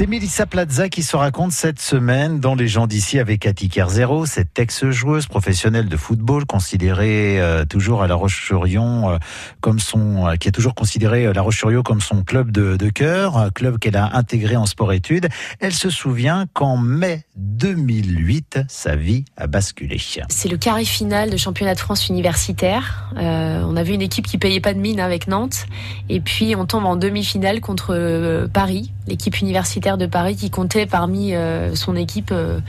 C'est Melissa Plaza qui se raconte cette semaine dans Les gens d'ici avec Cathy Kerzero, cette ex-joueuse professionnelle de football considérée euh, toujours à La Roche-sur-Yon euh, comme son, euh, qui a toujours considéré La Roche-sur-Yon comme son club de, de cœur, club qu'elle a intégré en sport-études. Elle se souvient qu'en mai 2008, sa vie a basculé. C'est le carré final de championnat de France universitaire. on avait une équipe qui payait pas de mine avec Nantes, et puis on tombe en demi-finale contre Paris, l'équipe universitaire de Paris qui comptait parmi euh, son équipe euh,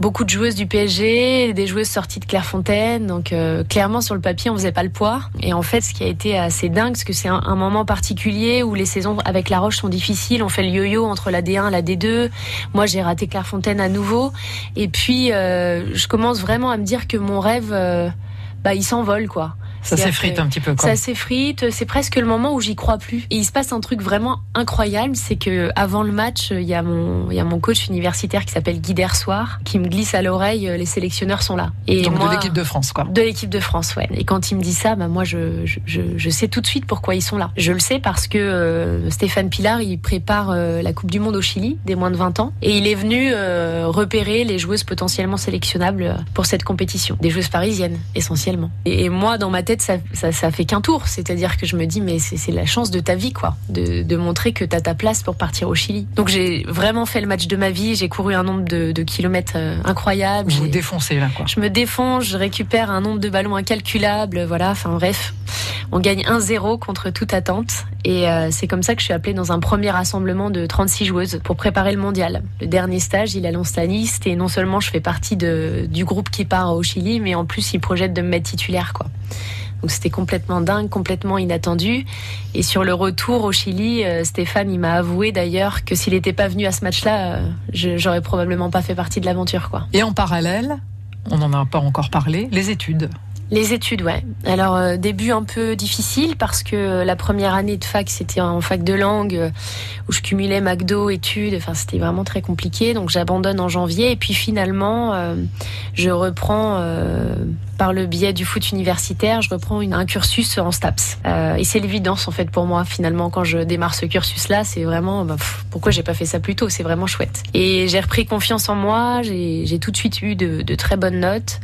beaucoup de joueuses du PSG, des joueuses sorties de Clairefontaine. Donc euh, clairement sur le papier on faisait pas le poids. Et en fait ce qui a été assez dingue, parce que c'est un, moment particulier où les saisons avec La Roche sont difficiles. On fait le yo-yo entre la D1 et la D2. Moi j'ai raté Clairefontaine à nouveau. Et puis je commence vraiment à me dire que mon rêve, bah il s'envole quoi. Ça s'effrite un petit peu. Quoi. Ça s'effrite. C'est presque le moment où j'y crois plus. Et il se passe un truc vraiment incroyable, c'est que avant le match, il y a mon, il y a mon coach universitaire qui s'appelle Guy Dersoir, qui me glisse à l'oreille, euh, les sélectionneurs sont là. Et Donc de l'équipe de France, quoi. De l'équipe de France, ouais. Et quand il me dit ça, bah moi je, je, je, sais tout de suite pourquoi ils sont là. Je le sais parce que euh, Stéphane Pilar, il prépare euh, la Coupe du Monde au Chili des moins de 20 ans, et il est venu repérer les joueuses potentiellement sélectionnables pour cette compétition, des joueuses parisiennes essentiellement. Et, et moi, dans ma tête ça, ça, fait qu'un tour. C'est-à-dire que je me dis, mais c'est la chance de ta vie, quoi, de, de montrer que tu as ta place pour partir au Chili. Donc j'ai vraiment fait le match de ma vie. J'ai couru un nombre de, de kilomètres euh, incroyable. Vous vous défoncez là, quoi. Je me défonce, je récupère un nombre de ballons incalculable. Voilà, enfin bref. On gagne 1-0 contre toute attente. Et euh, c'est comme ça que je suis appelée dans un premier rassemblement de 36 joueuses pour préparer le mondial. Le dernier stage, il annonce la liste et non seulement je fais partie de, du groupe qui part au Chili, mais en plus il projette de me mettre titulaire, quoi. Donc c'était complètement dingue, complètement inattendu. Et sur le retour au Chili, euh, Stéphane, il m'a avoué d'ailleurs que s'il n'était pas venu à ce match-là, euh, j'aurais probablement pas fait partie de l'aventure, quoi. Et en parallèle, on n'en a pas encore parlé, les études. Les études, ouais. Alors euh, début un peu difficile parce que la première année de fac c'était en fac de langue euh, où je cumulais McDo études. Enfin c'était vraiment très compliqué. Donc j'abandonne en janvier et puis finalement euh, je reprends par le biais du foot universitaire, je reprends un cursus en STAPS. et c'est l'évidence en fait pour moi finalement quand je démarre ce cursus-là, c'est vraiment bah, pourquoi j'ai pas fait ça plus tôt? C'est vraiment chouette. Et j'ai repris confiance en moi. J'ai tout de suite eu de, de très bonnes notes.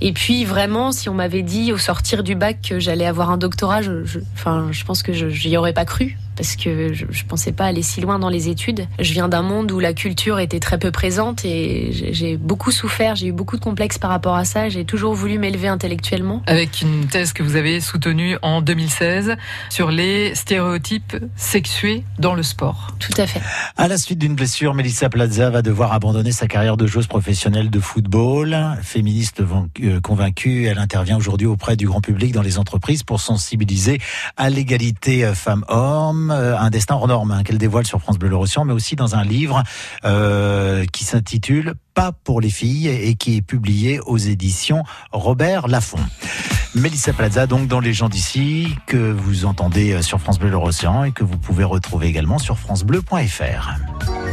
Et puis vraiment, si on m'avait dit au sortir du bac que j'allais avoir un doctorat, je, enfin, je pense que je n'y aurais pas cru parce que je, je pensais pas aller si loin dans les études. Je viens d'un monde où la culture était très peu présente et j'ai beaucoup souffert, j'ai eu beaucoup de complexes par rapport à ça. J'ai toujours voulu m'élever intellectuellement. Avec une thèse que vous avez soutenue en 2016 sur les stéréotypes sexués dans le sport. Tout à fait. À la suite d'une blessure, Melissa Plaza va devoir abandonner sa carrière de joueuse professionnelle de football. Féministe euh, convaincue, elle intervient aujourd'hui auprès du grand public dans les entreprises pour sensibiliser à l'égalité euh, femmes-hommes euh, un destin hors norme hein, qu'elle dévoile sur France Bleu Le mais aussi dans un livre euh, qui s'intitule Pas pour les filles et qui est publié aux éditions Robert Laffont. Mélissa Plaza, donc dans Les gens d'ici, que vous entendez sur France Bleu Le et que vous pouvez retrouver également sur francebleu.fr.